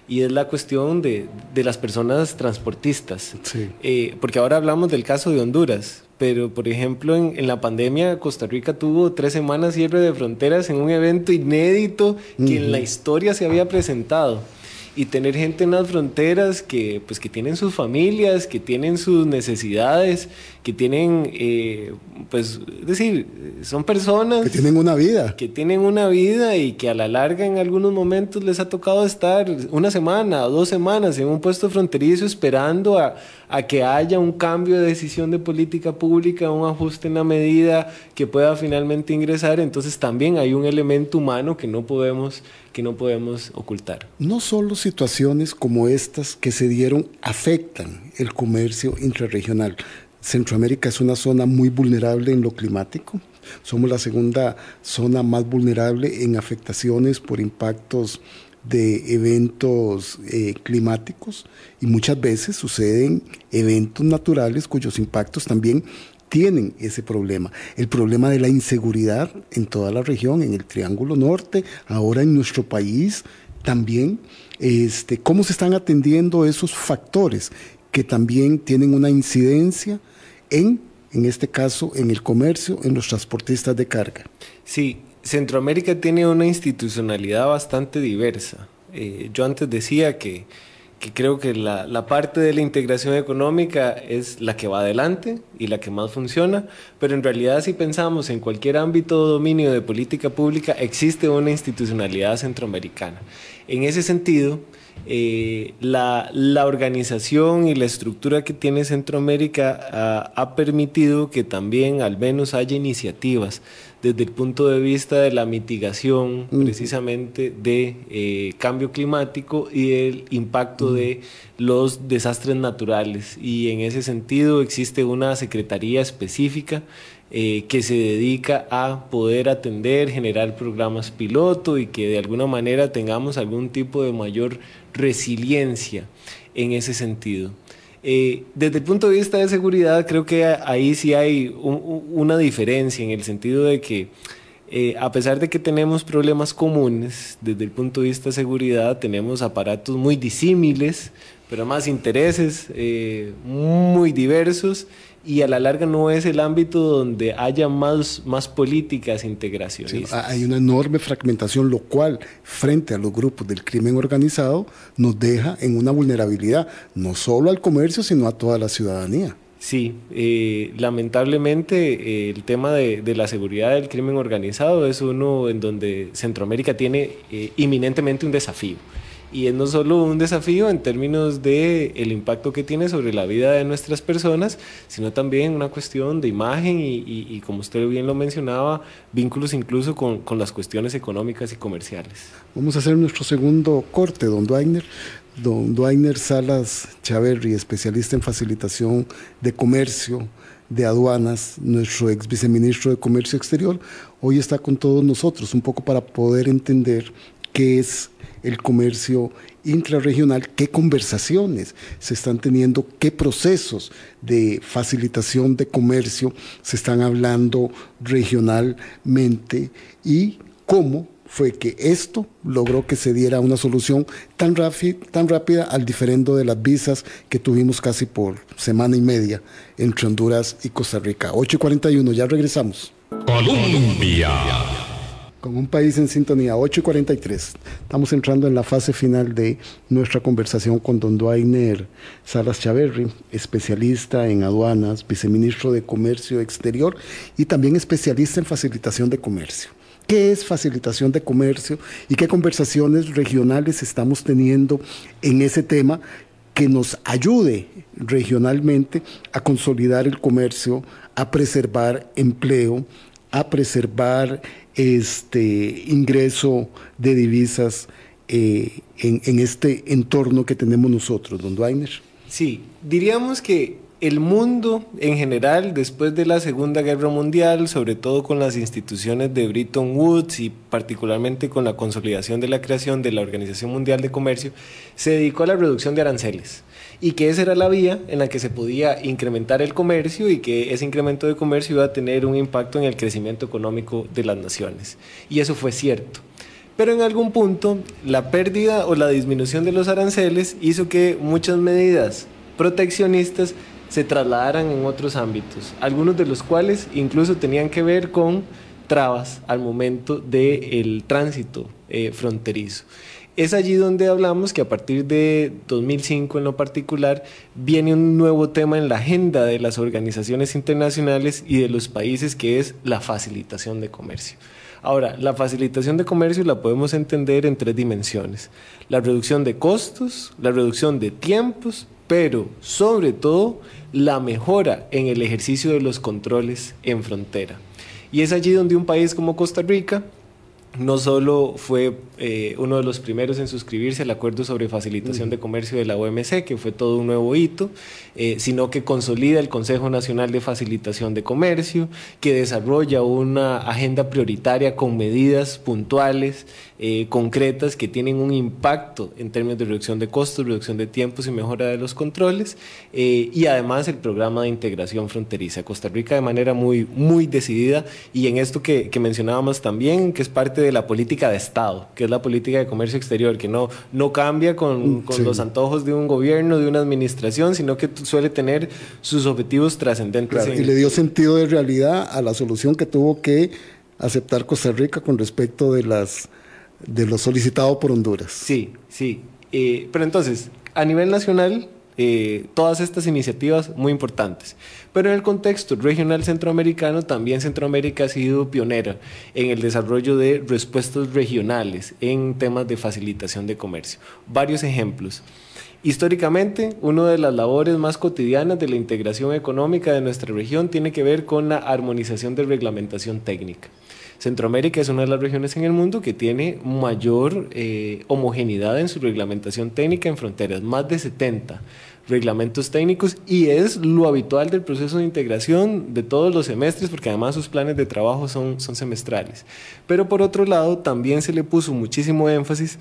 y es la cuestión de, de las personas transportistas. Eh, porque ahora hablamos del caso de Honduras, pero por ejemplo en, en, la pandemia Costa Rica tuvo tres semanas cierre de fronteras en un evento inédito que en la historia se había presentado. Y tener gente en las fronteras que, pues, que tienen sus familias, que tienen sus necesidades, que tienen, eh, pues, es decir, son personas... Que tienen una vida. Que tienen una vida y que a la larga en algunos momentos les ha tocado estar una semana o dos semanas en un puesto fronterizo esperando a, a que haya un cambio de decisión de política pública, un ajuste en la medida que pueda finalmente ingresar. Entonces también hay un elemento humano que no podemos que no podemos ocultar. No solo situaciones como estas que se dieron afectan el comercio intrarregional. Centroamérica es una zona muy vulnerable en lo climático. Somos la segunda zona más vulnerable en afectaciones por impactos de eventos eh, climáticos y muchas veces suceden eventos naturales cuyos impactos también tienen ese problema. El problema de la inseguridad en toda la región, en el Triángulo Norte, ahora en nuestro país también. Este, ¿Cómo se están atendiendo esos factores que también tienen una incidencia en, en este caso, en el comercio, en los transportistas de carga? Sí, Centroamérica tiene una institucionalidad bastante diversa. Eh, yo antes decía que que creo que la, la, parte de la integración económica es la que va adelante y la que más funciona, pero en realidad si pensamos en cualquier ámbito o dominio de política pública, existe una institucionalidad centroamericana. En ese sentido, eh, la, la, organización y la estructura que tiene Centroamérica ha, ha permitido que también al menos haya iniciativas desde el punto de vista de la mitigación precisamente de eh, cambio climático y del impacto de los desastres naturales. Y en ese sentido existe una secretaría específica eh, que se dedica a poder atender, generar programas piloto y que de alguna manera tengamos algún tipo de mayor resiliencia en ese sentido. Eh, desde el punto de vista de seguridad, creo que ahí sí hay una diferencia en el sentido de que eh, a pesar de que tenemos problemas comunes, desde el punto de vista de seguridad tenemos aparatos muy disímiles, pero más intereses eh, muy diversos y a la larga no es el ámbito donde haya más, más políticas integracionistas. hay una enorme fragmentación, lo cual frente a los grupos del crimen organizado nos deja en una vulnerabilidad, no solo al comercio, sino a toda la ciudadanía. Sí, eh, lamentablemente eh, el tema de, de, la seguridad del crimen organizado es uno en donde Centroamérica tiene eh, inminentemente un desafío y es no solo un desafío en términos de el impacto que tiene sobre la vida de nuestras personas, sino también una cuestión de imagen y, como usted bien lo mencionaba, vínculos incluso con, con, las cuestiones económicas y comerciales. Vamos a hacer nuestro segundo corte, don Duainer. Don Duainer Salas Chaverri, especialista en facilitación de comercio, de aduanas, nuestro ex viceministro de Comercio Exterior, hoy está con todos nosotros, un poco para poder entender qué es el comercio intrarregional, qué conversaciones se están teniendo, qué procesos de facilitación de comercio se están hablando regionalmente y cómo fue que esto logró que se diera una solución tan, tan rápida al diferendo de las visas que tuvimos casi por semana y media entre Honduras y Costa Rica. 8.41, ya regresamos. Colombia con un país en sintonía, 8 y 43. Estamos entrando en la fase final de nuestra conversación con don Duainer Salas Chaverri, especialista en aduanas, viceministro de Comercio Exterior y también especialista en facilitación de comercio. ¿Qué es facilitación de comercio y qué conversaciones regionales estamos teniendo en ese tema que nos ayude regionalmente a consolidar el comercio, a preservar empleo, a preservar este ingreso de divisas eh, en, este entorno que tenemos nosotros, don Duainer? Sí, diríamos que el mundo en general, después de la Segunda Guerra Mundial, sobre todo con las instituciones de Bretton Woods y particularmente con la consolidación de la creación de la Organización Mundial de Comercio, se dedicó a la reducción de aranceles y que esa era la vía en la que se podía incrementar el comercio y que ese incremento de comercio iba a tener un impacto en el crecimiento económico de las naciones. Y eso fue cierto. Pero en algún punto la pérdida o la disminución de los aranceles hizo que muchas medidas proteccionistas se trasladaran en otros ámbitos, algunos de los cuales incluso tenían que ver con trabas al momento del tránsito eh, fronterizo. Es allí donde hablamos que a partir de 2005 en lo particular viene un nuevo tema en la agenda de las organizaciones internacionales y de los países que es la facilitación de comercio. Ahora, la facilitación de comercio la podemos entender en tres dimensiones. La reducción de costos, la reducción de tiempos, pero sobre todo la mejora en el ejercicio de los controles en frontera. Y es allí donde un país como Costa Rica no solo fue eh, uno de los primeros en suscribirse al acuerdo sobre facilitación de comercio de la OMC, que fue todo un nuevo hito, eh, sino que consolida el Consejo Nacional de Facilitación de Comercio, que desarrolla una agenda prioritaria con medidas puntuales, eh, concretas, que tienen un impacto en términos de reducción de costos, reducción de tiempos y mejora de los controles, y además el programa de integración fronteriza. Costa Rica de manera muy, muy decidida, y en esto que, que mencionábamos también, que es parte de la política de Estado, que es la política de comercio exterior, que no, no cambia con, con los antojos de un gobierno, de una administración, sino que suele tener sus objetivos trascendentes. y le dio sentido de realidad a la solución que tuvo que aceptar Costa Rica con respecto de, las, de lo solicitado por Honduras. Sí, sí. Eh, pero entonces, a nivel nacional, eh, todas estas iniciativas muy importantes. Pero en el contexto regional centroamericano, también Centroamérica ha sido pionera en el desarrollo de respuestas regionales en temas de facilitación de comercio. Varios ejemplos. Históricamente, una de las labores más cotidianas de la integración económica de nuestra región tiene que ver con la armonización de reglamentación técnica. Centroamérica es una de las regiones en el mundo que tiene mayor eh, homogeneidad en su reglamentación técnica en fronteras, más de 70 reglamentos técnicos y es lo habitual del proceso de integración de todos los semestres porque además sus planes de trabajo son, son semestrales. Pero por otro lado también se le puso muchísimo énfasis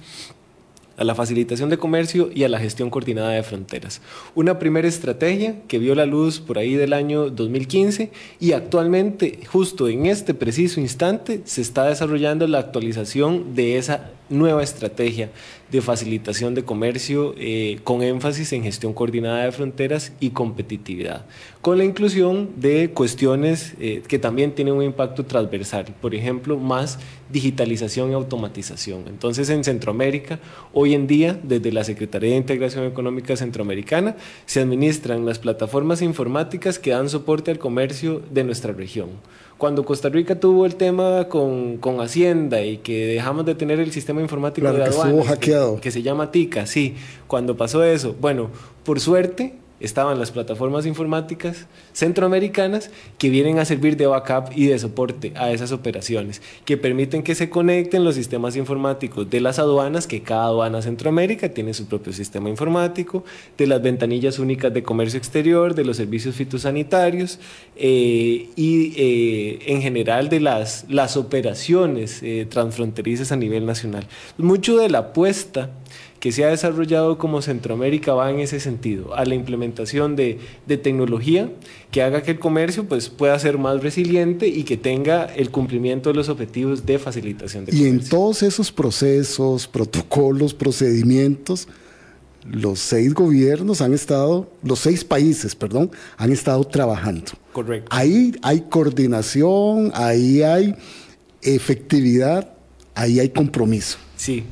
a la facilitación de comercio y a la gestión coordinada de fronteras. Una primera estrategia que vio la luz por ahí del año 2015 y actualmente, justo en este preciso instante, se está desarrollando la actualización de esa nueva estrategia de facilitación de comercio eh, con énfasis en gestión coordinada de fronteras y competitividad, con la inclusión de cuestiones eh, que también tienen un impacto transversal, por ejemplo, más digitalización y automatización. Entonces, en Centroamérica, hoy en día, desde la Secretaría de Integración Económica Centroamericana, se administran las plataformas informáticas que dan soporte al comercio de nuestra región cuando Costa Rica tuvo el tema con, con Hacienda y que dejamos de tener el sistema informático de aduanas, hackeado. Que, que, se llama TICA, sí, cuando pasó eso, bueno, por suerte estaban las plataformas informáticas centroamericanas que vienen a servir de backup y de soporte a esas operaciones, que permiten que se conecten los sistemas informáticos de las aduanas, que cada aduana Centroamérica tiene su propio sistema informático, de las ventanillas únicas de comercio exterior, de los servicios fitosanitarios eh, y eh, en general de las, las operaciones eh, transfronterizas a nivel nacional. Mucho de la apuesta que se ha desarrollado como Centroamérica va en ese sentido, a la implementación de, tecnología que haga que el comercio pues, pueda ser más resiliente y que tenga el cumplimiento de los objetivos de facilitación de y comercio. Y en todos esos procesos, protocolos, procedimientos, los seis gobiernos han estado, los seis países, perdón, han estado trabajando. Correcto. Ahí hay coordinación, ahí hay efectividad, ahí hay compromiso. Sí.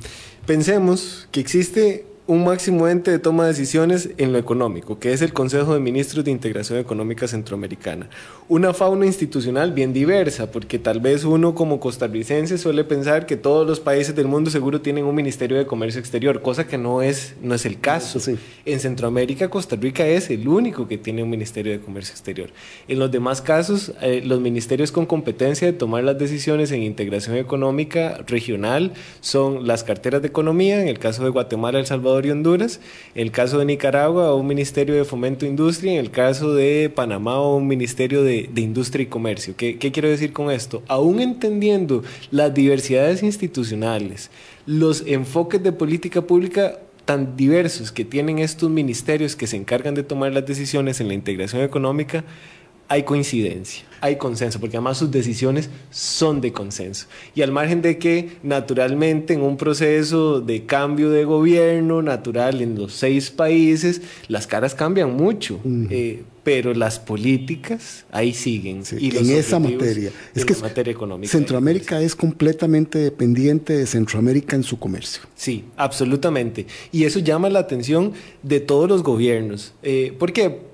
Pensemos que existe un máximo ente de toma de decisiones en lo económico, que es el Consejo de Ministros de Integración Económica Centroamericana. Una fauna institucional bien diversa, porque tal vez uno como costarricense suele pensar que todos los países del mundo seguro tienen un Ministerio de Comercio Exterior, cosa que no es, no es el caso. En Centroamérica, Costa Rica es el único que tiene un Ministerio de Comercio Exterior. En los demás casos, eh, los ministerios con competencia de tomar las decisiones en integración económica regional son las carteras de economía, en el caso de Guatemala, El Salvador, y Honduras, en el caso de Nicaragua un Ministerio de Fomento e Industria, en el caso de Panamá un Ministerio de, Industria y Comercio. ¿Qué, ¿Qué quiero decir con esto? Aún entendiendo las diversidades institucionales, los enfoques de política pública tan diversos que tienen estos ministerios que se encargan de tomar las decisiones en la integración económica, hay coincidencia, hay consenso, porque además sus decisiones son de consenso. Y al margen de que naturalmente en un proceso de cambio de gobierno natural en los seis países, las caras cambian mucho, eh, pero las políticas ahí siguen. y en esa materia. Es que materia económica. Centroamérica es completamente dependiente de Centroamérica en su comercio. Sí, absolutamente. Y eso llama la atención de todos los gobiernos. Eh, ¿Por qué?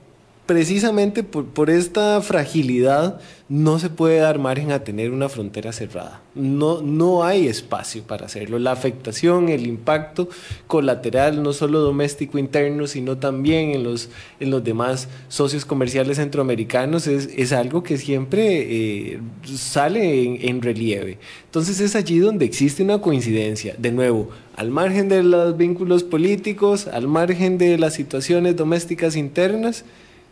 Precisamente por, esta fragilidad no se puede dar margen a tener una frontera cerrada. No, no hay espacio para hacerlo. La afectación, el impacto colateral, no solo doméstico interno, sino también en los, en los demás socios comerciales centroamericanos, es, algo que siempre eh, sale en relieve. Entonces es allí donde existe una coincidencia. De nuevo, al margen de los vínculos políticos, al margen de las situaciones domésticas internas,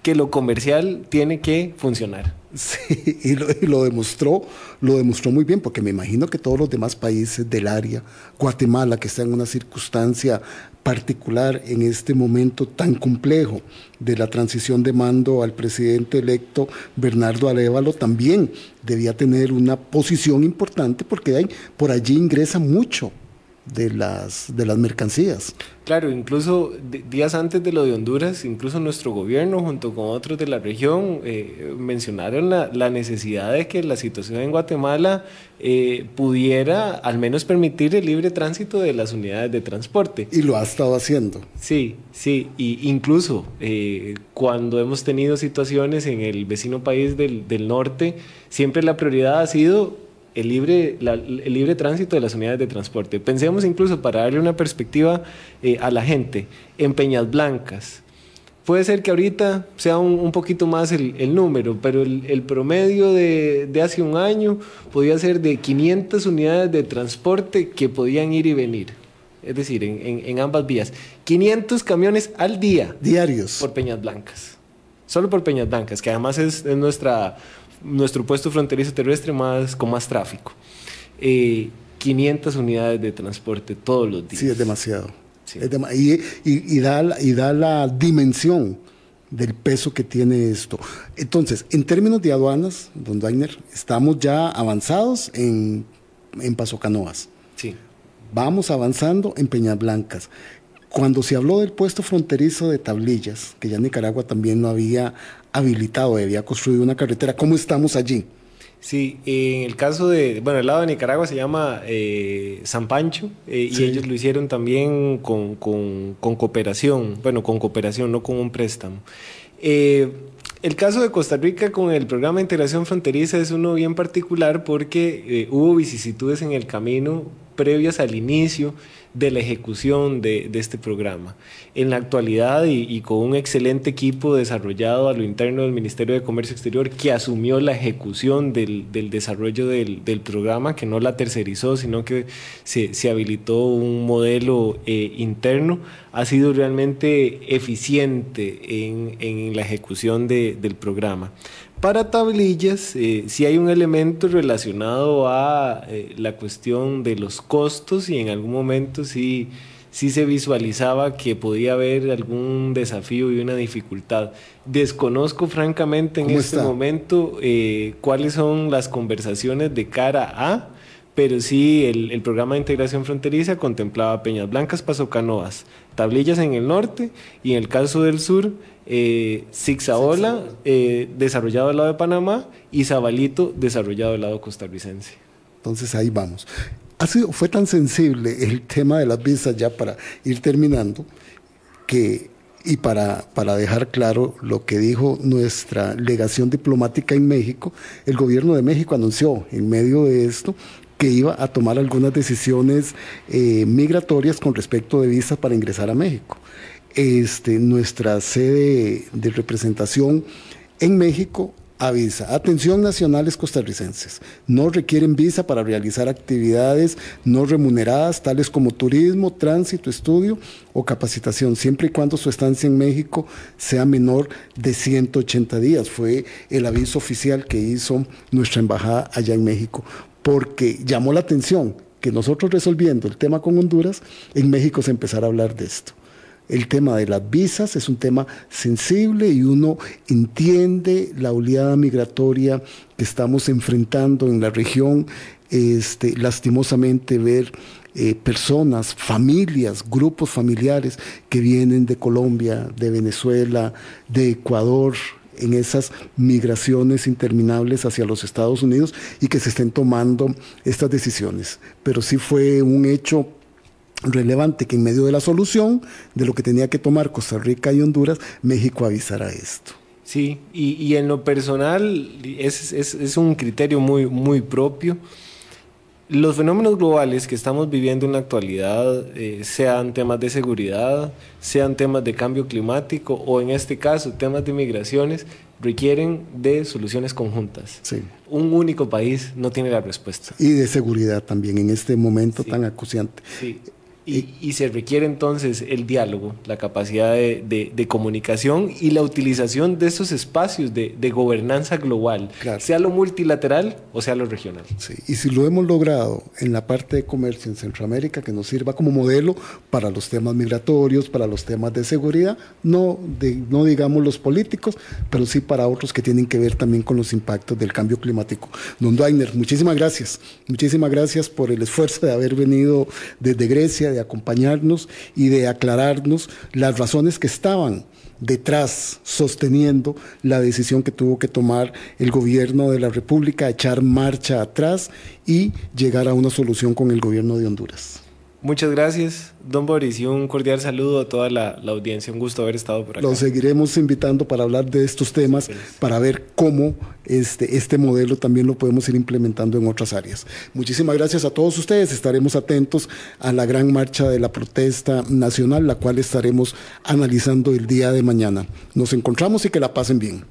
que lo comercial tiene que funcionar. Sí, y lo, demostró, lo demostró muy bien, porque me imagino que todos los demás países del área, Guatemala, que está en una circunstancia particular en este momento tan complejo de la transición de mando al presidente electo Bernardo Arevalo, también debía tener una posición importante, porque por allí ingresa mucho de las, de las mercancías. Claro, incluso días antes de lo de Honduras, incluso nuestro gobierno junto con otros de la región eh, mencionaron la, necesidad de que la situación en Guatemala eh, pudiera al menos permitir el libre tránsito de las unidades de transporte. Y lo ha estado haciendo. Sí, sí, y incluso eh, cuando hemos tenido situaciones en el vecino país del, del norte, siempre la prioridad ha sido el libre, el libre tránsito de las unidades de transporte. Pensemos incluso para darle una perspectiva eh, a la gente, en Peñas Blancas. Puede ser que ahorita sea un, poquito más el, número, pero el, promedio de, hace un año podía ser de 500 unidades de transporte que podían ir y venir. Es decir, en, ambas vías. 500 camiones al día. Diarios. Por Peñas Blancas. Solo por Peñas Blancas, que además es nuestra nuestro puesto fronterizo terrestre más, con más tráfico. 500 eh, unidades de transporte todos los días. Sí, es demasiado. y, da, y da la dimensión del peso que tiene esto. Entonces, en términos de aduanas, don Dainer, estamos ya avanzados en, en Paso Canoas. Sí. Vamos avanzando en Peñas Blancas. Cuando se habló del puesto fronterizo de tablillas, que ya Nicaragua también no había habilitado, había construido una carretera, ¿cómo estamos allí? Sí, en el caso de, bueno, el lado de Nicaragua se llama eh, San Pancho eh, y ellos lo hicieron también con, cooperación, bueno, con cooperación, no con un préstamo. Eh, el caso de Costa Rica con el programa de integración fronteriza es uno bien particular porque hubo vicisitudes en el camino previas al inicio de la ejecución de, este programa. En la actualidad y, con un excelente equipo desarrollado a lo interno del Ministerio de Comercio Exterior que asumió la ejecución del, desarrollo del, programa, que no la tercerizó, sino que se, habilitó un modelo eh, interno, ha sido realmente eficiente en, en la ejecución del programa. Para tablillas, eh, si hay un elemento relacionado a eh, la cuestión de los costos y en algún momento sí, sí se visualizaba que podía haber algún desafío y una dificultad. Desconozco francamente en este momento eh, cuáles son las conversaciones de cara a, pero sí el, el, programa de integración fronteriza contemplaba Peñas Blancas, Paso Canoas, tablillas en el norte y en el caso del sur eh, Zigzaola, eh, desarrollado del lado de Panamá, y Zabalito, desarrollado del lado costarricense. Entonces ahí vamos. Ha sido, fue tan sensible el tema de las visas ya para ir terminando, que, y para, para dejar claro lo que dijo nuestra legación diplomática en México, el gobierno de México anunció en medio de esto que iba a tomar algunas decisiones eh, migratorias con respecto de visas para ingresar a México este, nuestra sede de representación en México avisa, atención nacionales costarricenses, no requieren visa para realizar actividades no remuneradas tales como turismo, tránsito, estudio o capacitación, siempre y cuando su estancia en México sea menor de 180 días. Fue el aviso oficial que hizo nuestra embajada allá en México, porque llamó la atención que nosotros resolviendo el tema con Honduras, en México se empezara a hablar de esto. El tema de las visas es un tema sensible y uno entiende la oleada migratoria que estamos enfrentando en la región. Este, lastimosamente ver eh, personas, familias, grupos familiares que vienen de Colombia, de Venezuela, de Ecuador, en esas migraciones interminables hacia los Estados Unidos y que se estén tomando estas decisiones. Pero sí fue un hecho relevante que en medio de la solución de lo que tenía que tomar Costa Rica y Honduras, México avisara esto. Sí, y, en lo personal es, es, un criterio muy, muy propio. Los fenómenos globales que estamos viviendo en la actualidad, eh, sean temas de seguridad, sean temas de cambio climático o en este caso temas de migraciones, requieren de soluciones conjuntas. Sí. Un único país no tiene la respuesta. Y de seguridad también en este momento tan acuciante. Sí. Y, se requiere entonces el diálogo, la capacidad de, comunicación y la utilización de esos espacios de, gobernanza global, sea lo multilateral o sea lo regional. Sí, y si lo hemos logrado en la parte de comercio en Centroamérica, que nos sirva como modelo para los temas migratorios, para los temas de seguridad, no, no digamos los políticos, pero sí para otros que tienen que ver también con los impactos del cambio climático. Don Dainer, muchísimas gracias. Muchísimas gracias por el esfuerzo de haber venido desde Grecia de acompañarnos y de aclararnos las razones que estaban detrás sosteniendo la decisión que tuvo que tomar el gobierno de la República, echar marcha atrás y llegar a una solución con el gobierno de Honduras. Muchas gracias, don Boris, y un cordial saludo a toda la, audiencia. Un gusto haber estado por acá. Lo seguiremos invitando para hablar de estos temas, para ver cómo este, este modelo también lo podemos ir implementando en otras áreas. Muchísimas gracias a todos ustedes. Estaremos atentos a la gran marcha de la protesta nacional, la cual estaremos analizando el día de mañana. Nos encontramos y que la pasen bien.